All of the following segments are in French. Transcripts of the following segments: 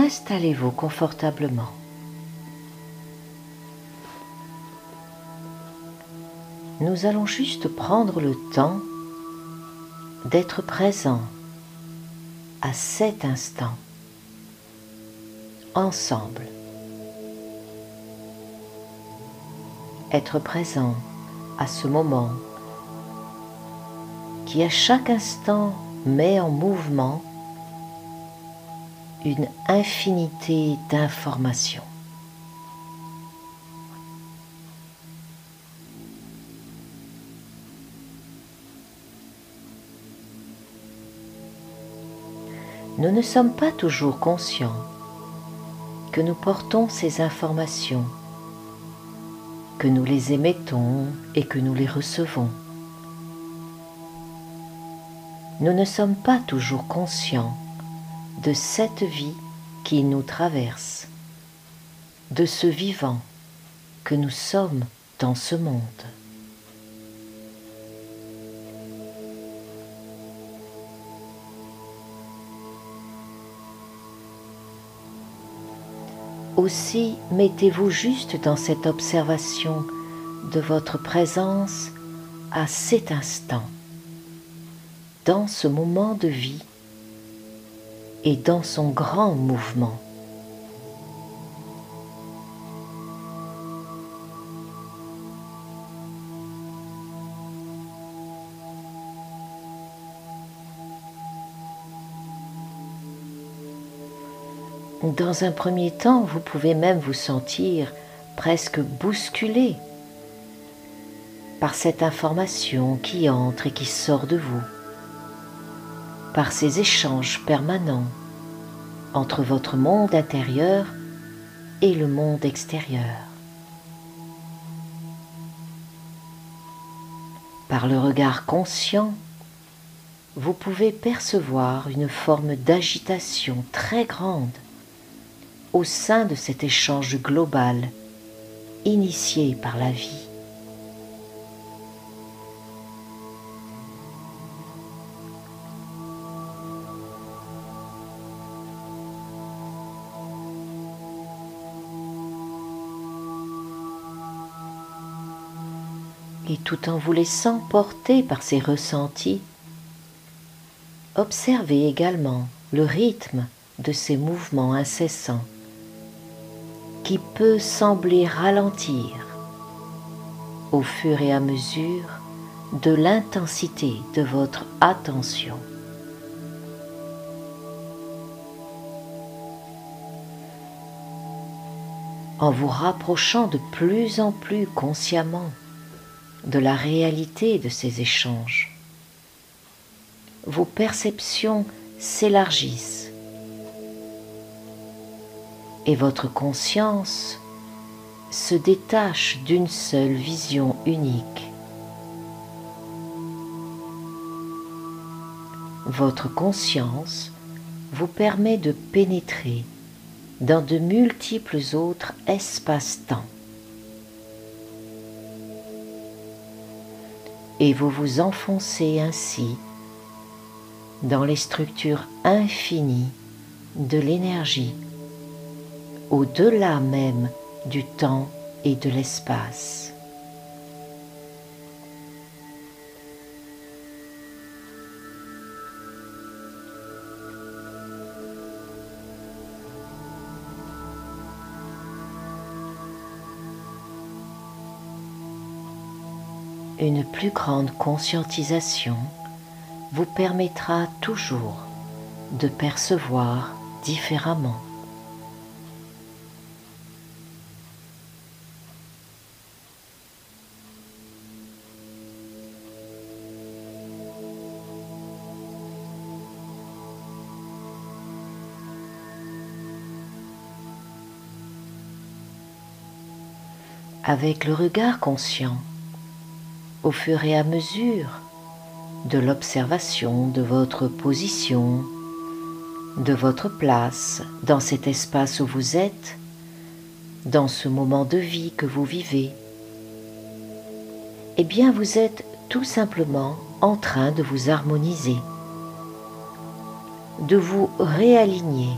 installez-vous confortablement. Nous allons juste prendre le temps d'être présent à cet instant, ensemble. Être présent à ce moment qui à chaque instant met en mouvement une infinité d'informations. Nous ne sommes pas toujours conscients que nous portons ces informations, que nous les émettons et que nous les recevons. Nous ne sommes pas toujours conscients de cette vie qui nous traverse, de ce vivant que nous sommes dans ce monde. Aussi, mettez-vous juste dans cette observation de votre présence à cet instant, dans ce moment de vie et dans son grand mouvement. Dans un premier temps, vous pouvez même vous sentir presque bousculé par cette information qui entre et qui sort de vous par ces échanges permanents entre votre monde intérieur et le monde extérieur. Par le regard conscient, vous pouvez percevoir une forme d'agitation très grande au sein de cet échange global initié par la vie. Et tout en vous laissant porter par ces ressentis, observez également le rythme de ces mouvements incessants qui peut sembler ralentir au fur et à mesure de l'intensité de votre attention. En vous rapprochant de plus en plus consciemment de la réalité de ces échanges. Vos perceptions s'élargissent et votre conscience se détache d'une seule vision unique. Votre conscience vous permet de pénétrer dans de multiples autres espaces-temps. Et vous vous enfoncez ainsi dans les structures infinies de l'énergie, au-delà même du temps et de l'espace. Une plus grande conscientisation vous permettra toujours de percevoir différemment. Avec le regard conscient, au fur et à mesure de l'observation de votre position, de votre place dans cet espace où vous êtes, dans ce moment de vie que vous vivez, eh bien vous êtes tout simplement en train de vous harmoniser, de vous réaligner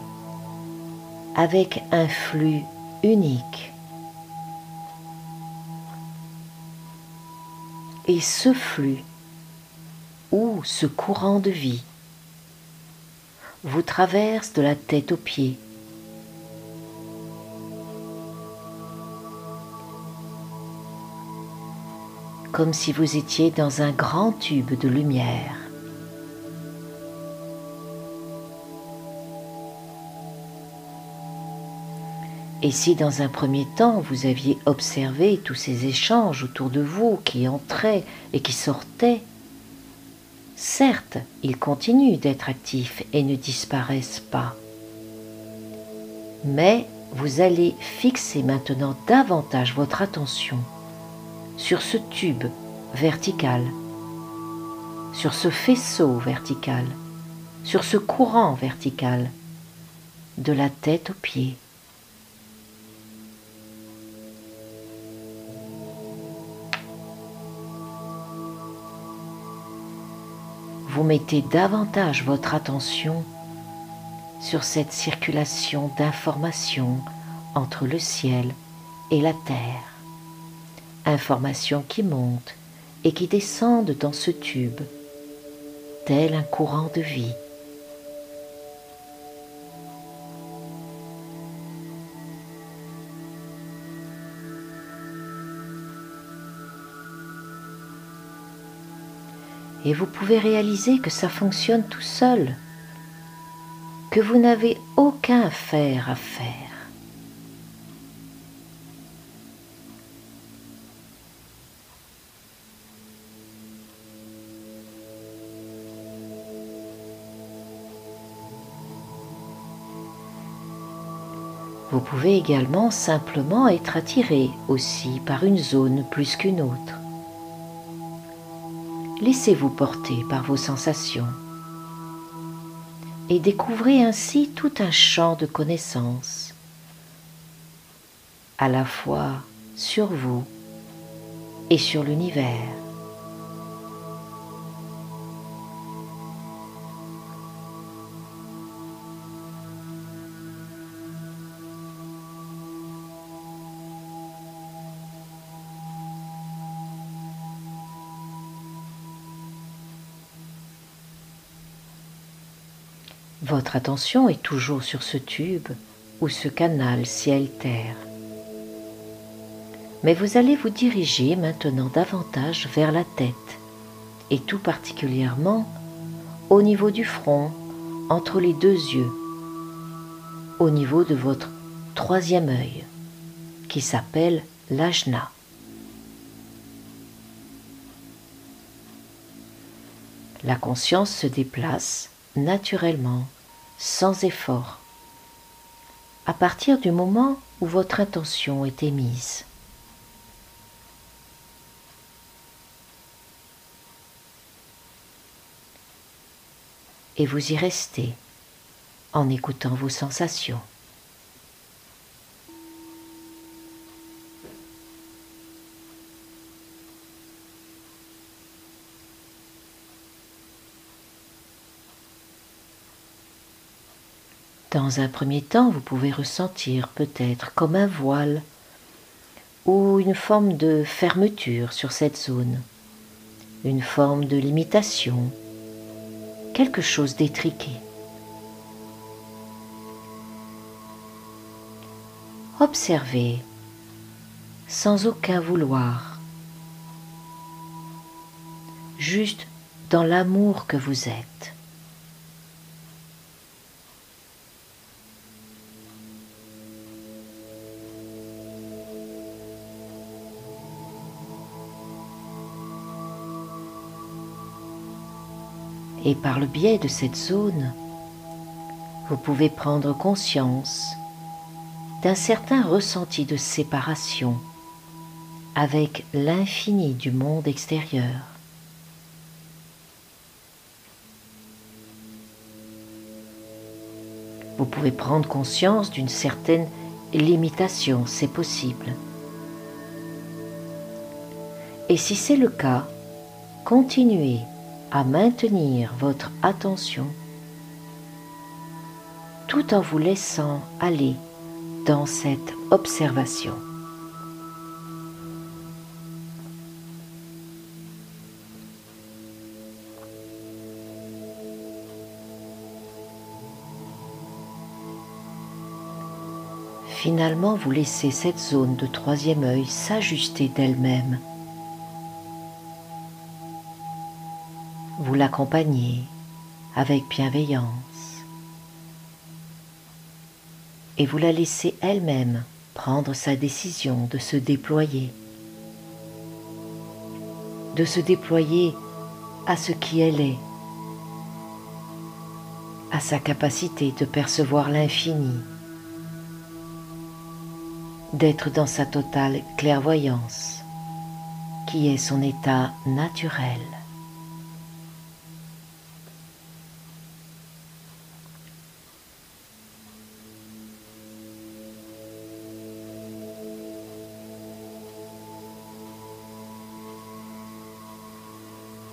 avec un flux unique. Et ce flux ou ce courant de vie vous traverse de la tête aux pieds. comme si vous étiez dans un grand tube de lumière. Et si dans un premier temps vous aviez observé tous ces échanges autour de vous qui entraient et qui sortaient, certes, ils continuent d'être actifs et ne disparaissent pas. Mais vous allez fixer maintenant davantage votre attention sur ce tube vertical, sur ce faisceau vertical, sur ce courant vertical, de la tête aux pieds. Vous mettez davantage votre attention sur cette circulation d'informations entre le ciel et la terre. Informations qui montent et qui descendent dans ce tube, tel un courant de vie. Et vous pouvez réaliser que ça fonctionne tout seul, que vous n'avez aucun faire à faire. Vous pouvez également simplement être attiré aussi par une zone plus qu'une autre laissez-vous porter par vos sensations et découvrez ainsi tout un champ de connaissances, à la fois sur vous et sur l'univers. Votre attention est toujours sur ce tube ou ce canal ciel-terre. Mais vous allez vous diriger maintenant davantage vers la tête, et tout particulièrement au niveau du front, entre les deux yeux, au niveau de votre troisième œil, qui s'appelle l'ajna. La conscience se déplace naturellement, sans effort, à partir du moment où votre intention est émise. Et vous y restez en écoutant vos sensations. Dans un premier temps, vous pouvez ressentir peut-être comme un voile ou une forme de fermeture sur cette zone, une forme de limitation, quelque chose d'étriqué. Observez sans aucun vouloir, juste dans l'amour que vous êtes. Et par le biais de cette zone, vous pouvez prendre conscience d'un certain ressenti de séparation avec l'infini du monde extérieur. Vous pouvez prendre conscience d'une certaine limitation, c'est possible. Et si c'est le cas, continuez à maintenir votre attention tout en vous laissant aller dans cette observation. Finalement, vous laissez cette zone de troisième œil s'ajuster d'elle-même. Vous l'accompagnez avec bienveillance. Et vous la laissez elle-même prendre sa décision de se déployer, de se déployer à ce qui elle est, à sa capacité de percevoir l'infini. D'être dans sa totale clairvoyance, qui est son état naturel.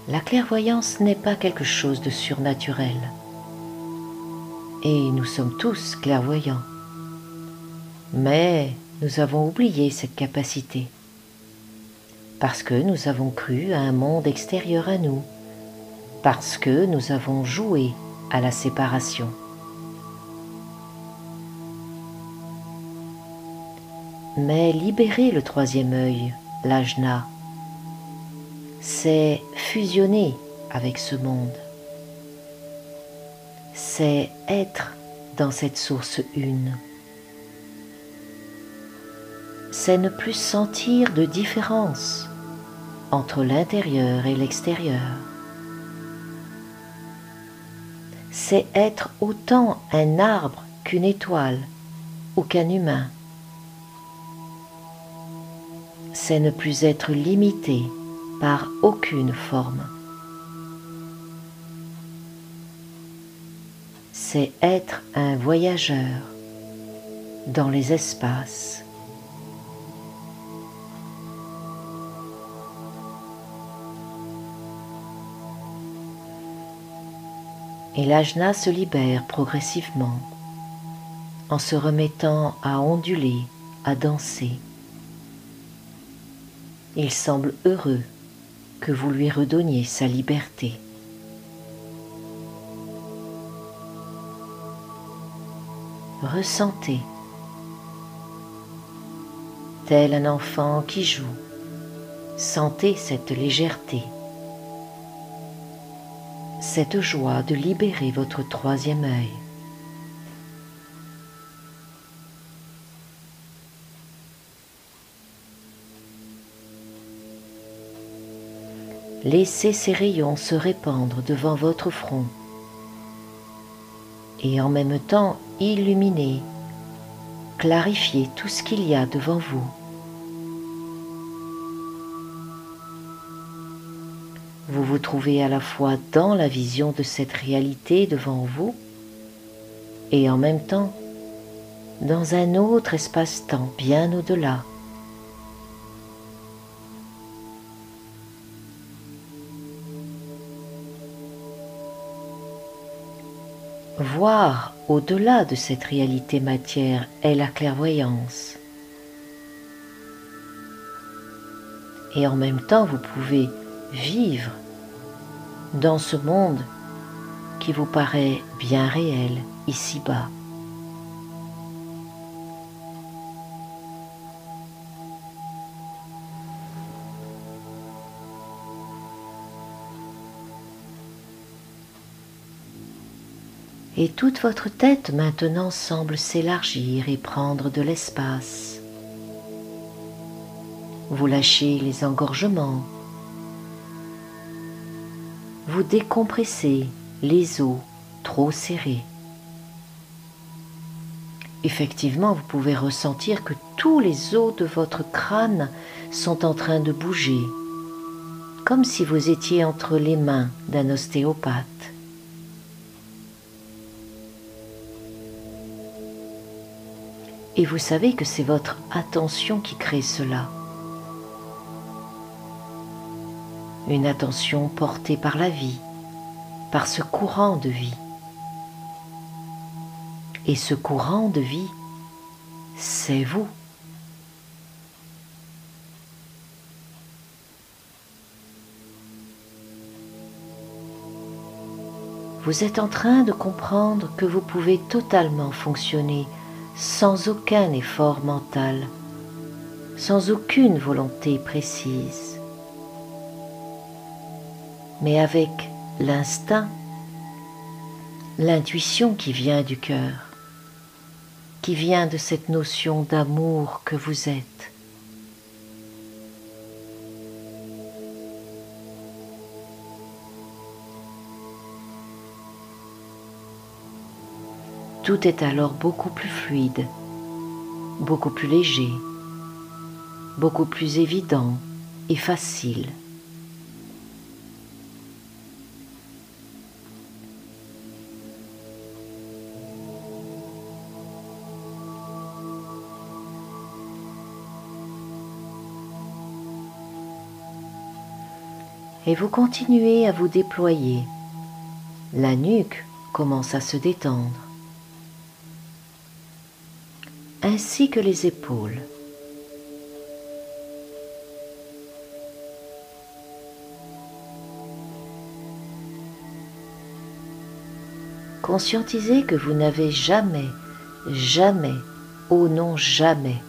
La clairvoyance n'est pas quelque chose de surnaturel. Et nous sommes tous clairvoyants. Mais nous avons oublié cette capacité parce que nous avons cru à un monde extérieur à nous, parce que nous avons joué à la séparation. Mais libérer le troisième œil, l'ajna, c'est fusionner avec ce monde. C'est être dans cette source une c'est ne plus sentir de différence entre l'intérieur et l'extérieur. C'est être autant un arbre qu'une étoile ou qu'un humain. C'est ne plus être limité par aucune forme. C'est être un voyageur dans les espaces. et l'ajna se libère progressivement en se remettant à onduler, à danser. Il semble heureux que vous lui redonniez sa liberté. Ressentez, tel un enfant qui joue, sentez cette légèreté cette joie de libérer votre troisième œil. Laissez ces rayons se répandre devant votre front et en même temps illuminer, clarifier tout ce qu'il y a devant vous. Vous vous trouvez à la fois dans la vision de cette réalité devant vous et en même temps dans un autre espace-temps bien au-delà. Voir au-delà de cette réalité matière est la clairvoyance. Et en même temps, vous pouvez vivre dans ce monde qui vous paraît bien réel ici-bas. Et toute votre tête maintenant semble s'élargir et prendre de l'espace. Vous lâchez les engorgements, vous décompressez les os trop serrés. Effectivement, vous pouvez ressentir que tous les os de votre crâne sont en train de bouger, comme si vous étiez entre les mains d'un ostéopathe. Et vous savez que c'est votre attention qui crée cela. une attention portée par la vie, par ce courant de vie. Et ce courant de vie, c'est vous. Vous êtes en train de comprendre que vous pouvez totalement fonctionner sans aucun effort mental, sans aucune volonté précise, mais avec l'instinct, l'intuition qui vient du cœur, qui vient de cette notion d'amour que vous êtes. Tout est alors beaucoup plus fluide, beaucoup plus léger, beaucoup plus évident et facile. Et vous continuez à vous déployer. La nuque commence à se détendre. Ainsi que les épaules. Conscientisez que vous n'avez jamais, jamais, oh non jamais,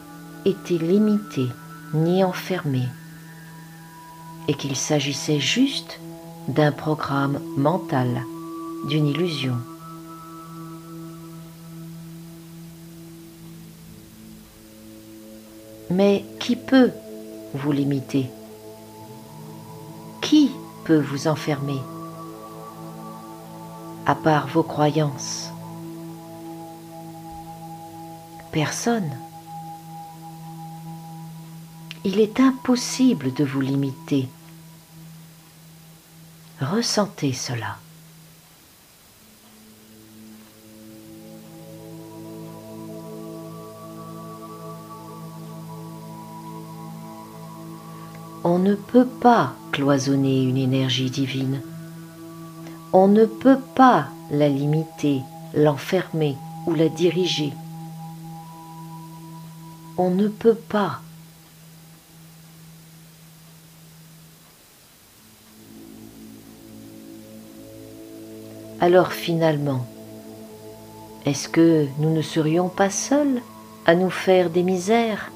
été limité ni enfermé, et qu'il s'agissait juste d'un programme mental, d'une illusion. Mais qui peut vous limiter? Qui peut vous enfermer? À part vos croyances Personne. Il est impossible de vous limiter. Ressentez cela. On ne peut pas cloisonner une énergie divine. On ne peut pas la limiter, l'enfermer ou la diriger. On ne peut pas. Alors finalement, est-ce que nous ne serions pas seuls à nous faire des misères?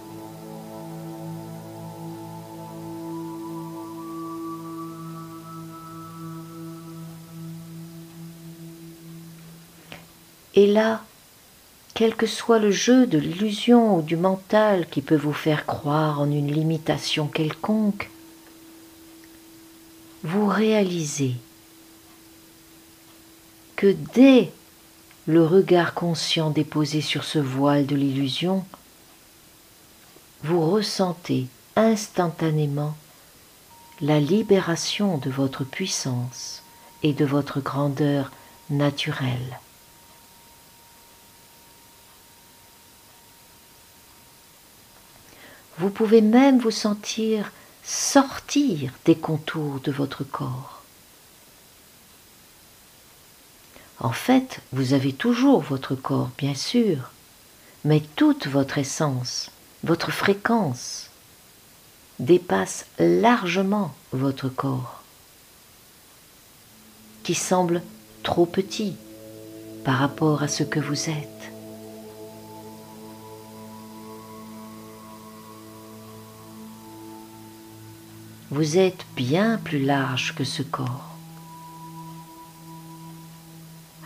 Et là, quel que soit le jeu de l'illusion ou du mental qui peut vous faire croire en une limitation quelconque, vous réalisez que dès le regard conscient déposé sur ce voile de l'illusion, vous ressentez instantanément la libération de votre puissance et de votre grandeur naturelle. Vous pouvez même vous sentir sortir des contours de votre corps. En fait, vous avez toujours votre corps, bien sûr, mais toute votre essence, votre fréquence dépasse largement votre corps, qui semble trop petit par rapport à ce que vous êtes. Vous êtes bien plus large que ce corps.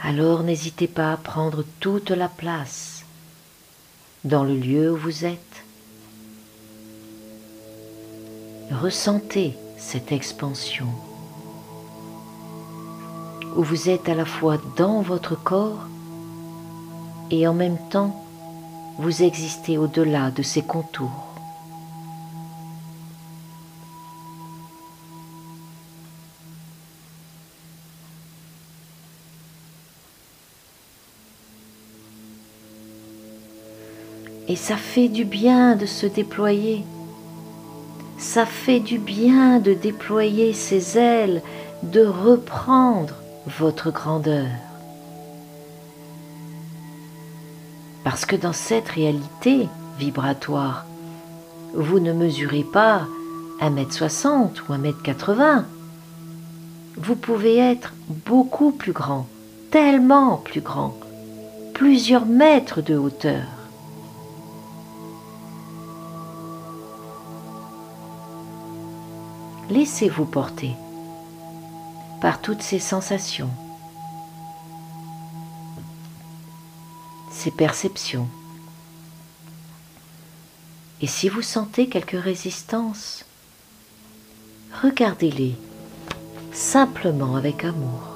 Alors n'hésitez pas à prendre toute la place dans le lieu où vous êtes. Ressentez cette expansion où vous êtes à la fois dans votre corps et en même temps vous existez au-delà de ses contours. Et ça fait du bien de se déployer. Ça fait du bien de déployer ses ailes, de reprendre votre grandeur. Parce que dans cette réalité vibratoire, vous ne mesurez pas 1m60 ou 1m80. Vous pouvez être beaucoup plus grand, tellement plus grand, plusieurs mètres de hauteur. Laissez-vous porter par toutes ces sensations, ces perceptions. Et si vous sentez quelques résistances, regardez-les simplement avec amour.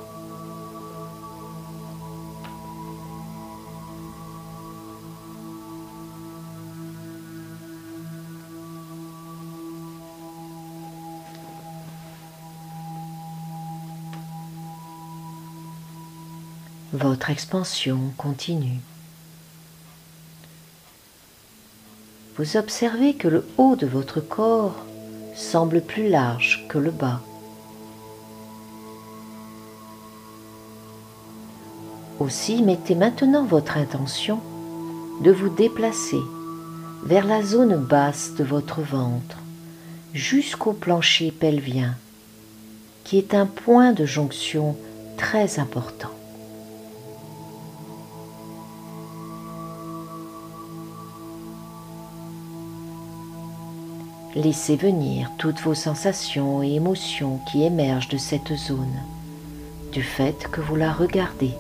Votre expansion continue. Vous observez que le haut de votre corps semble plus large que le bas. Aussi, mettez maintenant votre intention de vous déplacer vers la zone basse de votre ventre jusqu'au plancher pelvien, qui est un point de jonction très important. Laissez venir toutes vos sensations et émotions qui émergent de cette zone, du fait que vous la regardez.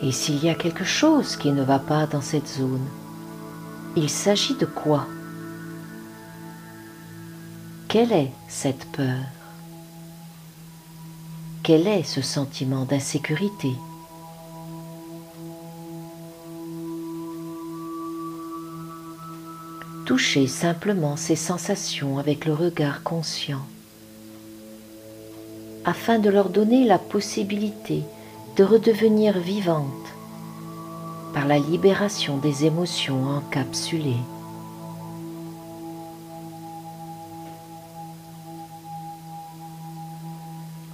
Et s'il y a quelque chose qui ne va pas dans cette zone, il s'agit de quoi? Quelle est cette peur? Quel est ce sentiment d'insécurité Touchez simplement ces sensations avec le regard conscient afin de leur donner la possibilité de redevenir vivante par la libération des émotions encapsulées.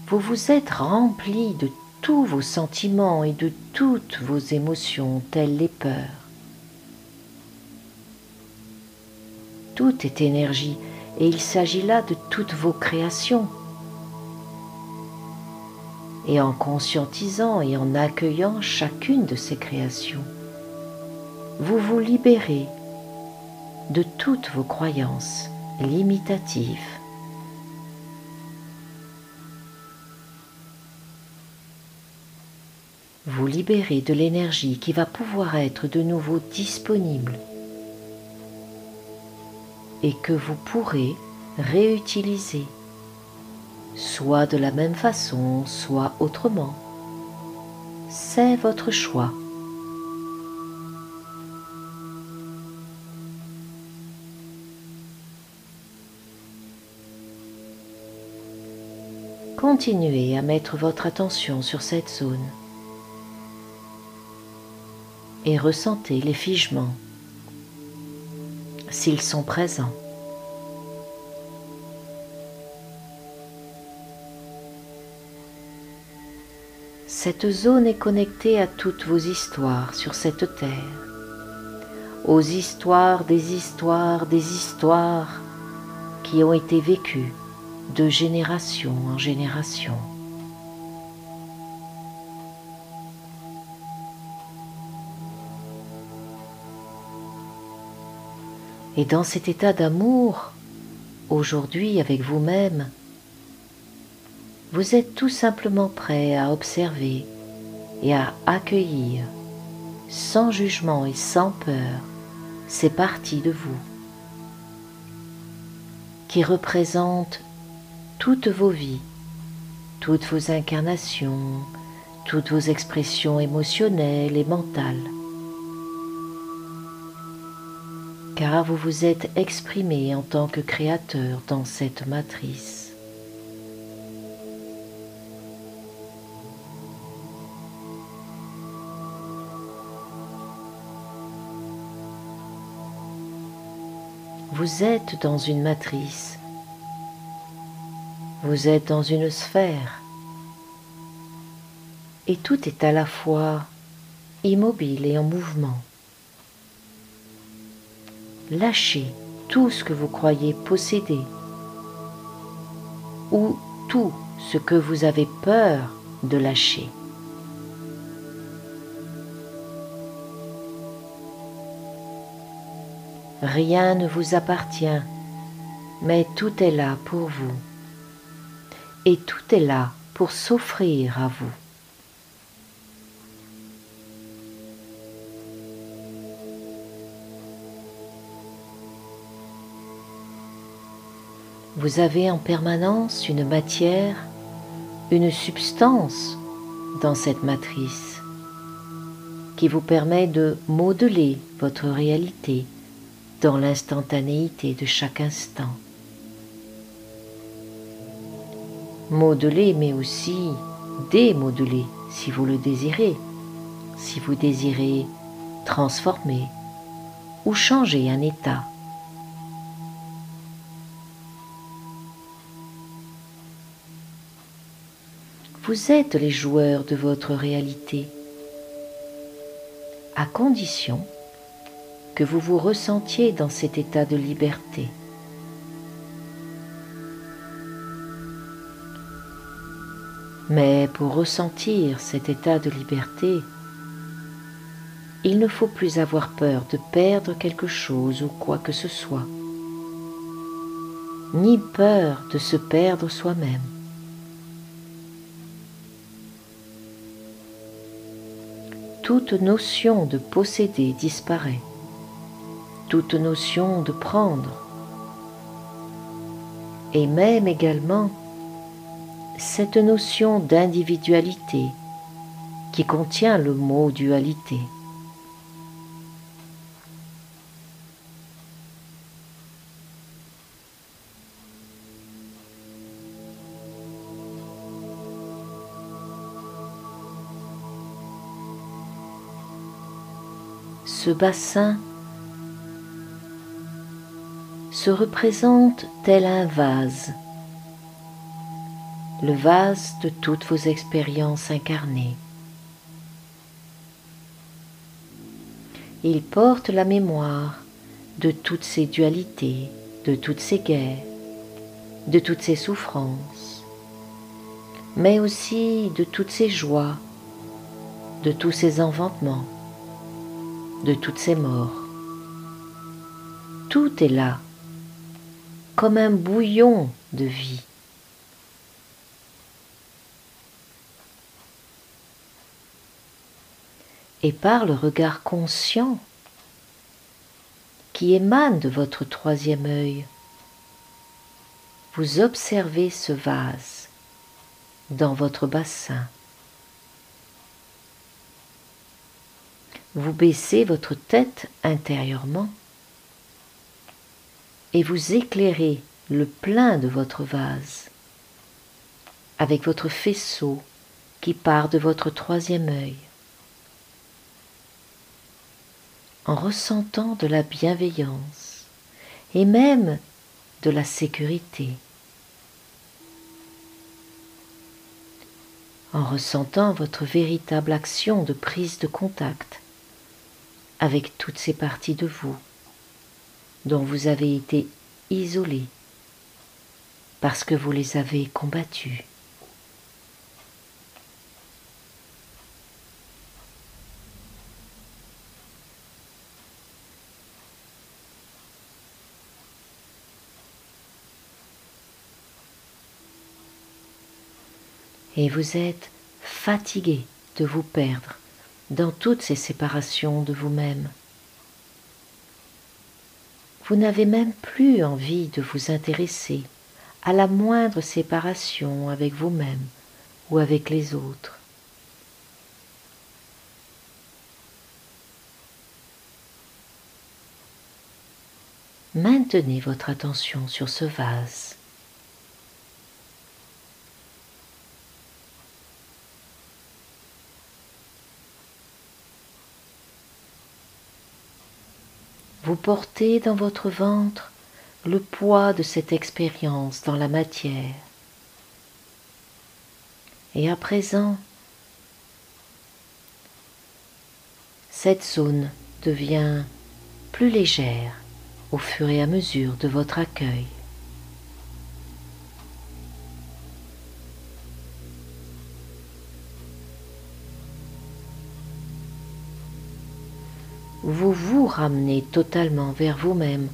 Vous vous êtes rempli de tous vos sentiments et de toutes vos émotions telles les peurs. Tout est énergie et il s'agit là de toutes vos créations et en conscientisant et en accueillant chacune de ces créations, vous vous libérez de toutes vos croyances limitatives. Vous libérez de l'énergie qui va pouvoir être de nouveau disponible et que vous pourrez réutiliser soit de la même façon, soit autrement. C'est votre choix. Continuez à mettre votre attention sur cette zone et ressentez les figements s'ils sont présents. Cette zone est connectée à toutes vos histoires sur cette terre, aux histoires des histoires des histoires qui ont été vécues de génération en génération. Et dans cet état d'amour, aujourd'hui avec vous-même, vous êtes tout simplement prêt à observer et à accueillir, sans jugement et sans peur, ces parties de vous qui représentent toutes vos vies, toutes vos incarnations, toutes vos expressions émotionnelles et mentales. Car vous vous êtes exprimé en tant que créateur dans cette matrice. Vous êtes dans une matrice Vous êtes dans une sphère et tout est à la fois immobile et en mouvement. Lâchez tout ce que vous croyez posséder ou tout ce que vous avez peur de lâcher. Rien ne vous appartient, mais tout est là pour vous. Et tout est là pour s'offrir à vous. Vous avez en permanence une matière, une substance dans cette matrice qui vous permet de modeler votre réalité dans l'instantanéité de chaque instant. Modeler mais aussi démodeler si vous le désirez, si vous désirez transformer ou changer un état. Vous êtes les joueurs de votre réalité, à condition que vous vous ressentiez dans cet état de liberté. Mais pour ressentir cet état de liberté, il ne faut plus avoir peur de perdre quelque chose ou quoi que ce soit, ni peur de se perdre soi-même. Toute notion de posséder disparaît, toute notion de prendre, et même également cette notion d'individualité qui contient le mot dualité. Ce bassin se représente tel un vase, le vase de toutes vos expériences incarnées. Il porte la mémoire de toutes ces dualités, de toutes ces guerres, de toutes ces souffrances, mais aussi de toutes ces joies, de tous ces enfantements de toutes ces morts. Tout est là, comme un bouillon de vie. Et par le regard conscient qui émane de votre troisième œil, vous observez ce vase dans votre bassin. Vous baissez votre tête intérieurement et vous éclairez le plein de votre vase avec votre faisceau qui part de votre troisième œil. En ressentant de la bienveillance et même de la sécurité, en ressentant votre véritable action de prise de contact avec toutes ces parties de vous dont vous avez été isolé parce que vous les avez combattues. Et vous êtes fatigué de vous perdre dans toutes ces séparations de vous-même. Vous n'avez même plus envie de vous intéresser à la moindre séparation avec vous-même ou avec les autres. Maintenez votre attention sur ce vase. Vous portez dans votre ventre le poids de cette expérience dans la matière. Et à présent, cette zone devient plus légère au fur et à mesure de votre accueil. Ramenez totalement vers vous-même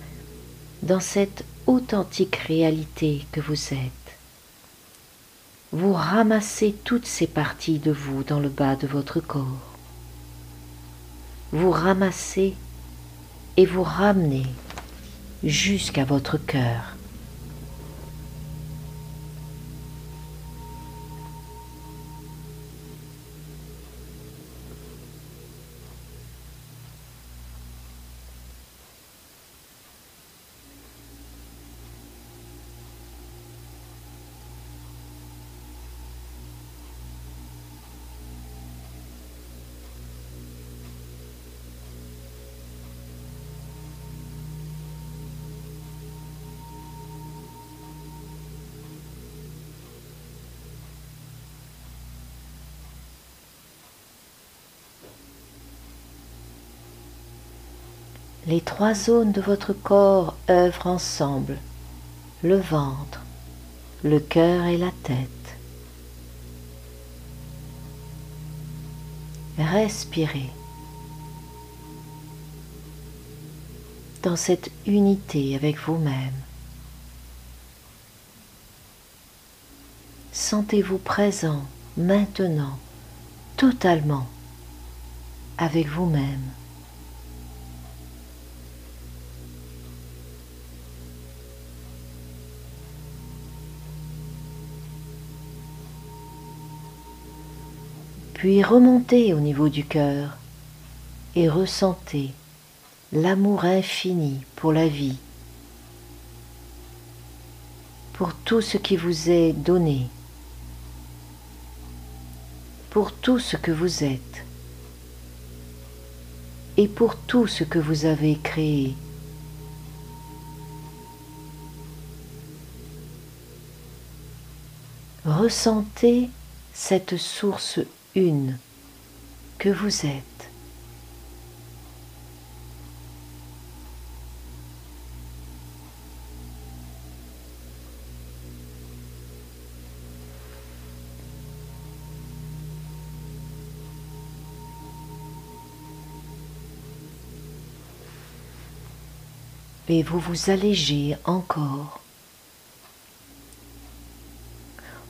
dans cette authentique réalité que vous êtes. Vous ramassez toutes ces parties de vous dans le bas de votre corps. Vous ramassez et vous ramenez jusqu'à votre cœur. Les trois zones de votre corps œuvrent ensemble, le ventre, le cœur et la tête. Respirez dans cette unité avec vous-même. Sentez-vous présent maintenant, totalement avec vous-même. Puis remontez au niveau du cœur et ressentez l'amour infini pour la vie, pour tout ce qui vous est donné, pour tout ce que vous êtes et pour tout ce que vous avez créé. Ressentez cette source une que vous êtes. Et vous vous allégez encore.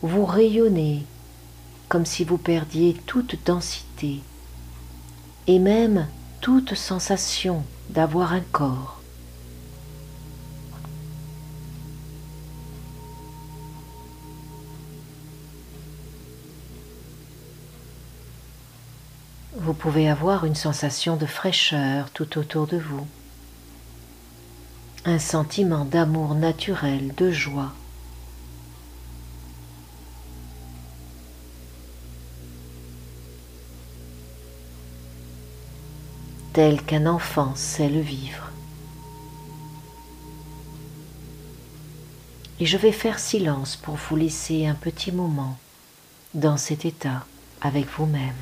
Vous rayonnez comme si vous perdiez toute densité et même toute sensation d'avoir un corps. Vous pouvez avoir une sensation de fraîcheur tout autour de vous, un sentiment d'amour naturel, de joie. Tel qu'un enfant sait le vivre. Et je vais faire silence pour vous laisser un petit moment dans cet état avec vous-même.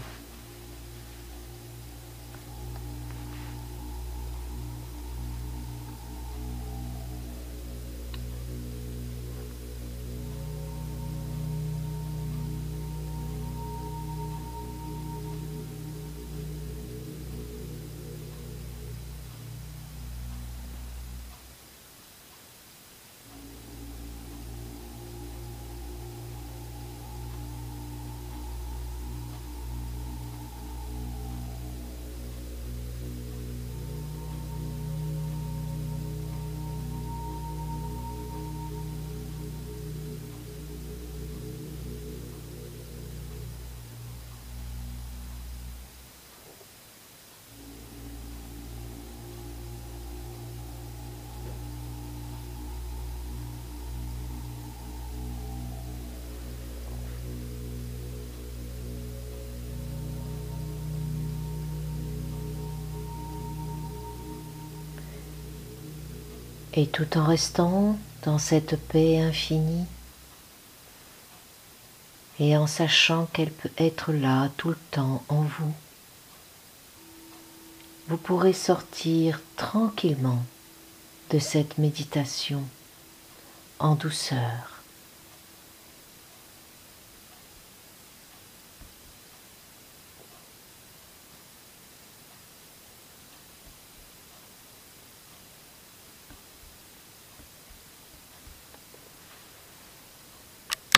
Et tout en restant dans cette paix infinie, et en sachant qu'elle peut être là tout le temps en vous, vous pourrez sortir tranquillement de cette méditation en douceur.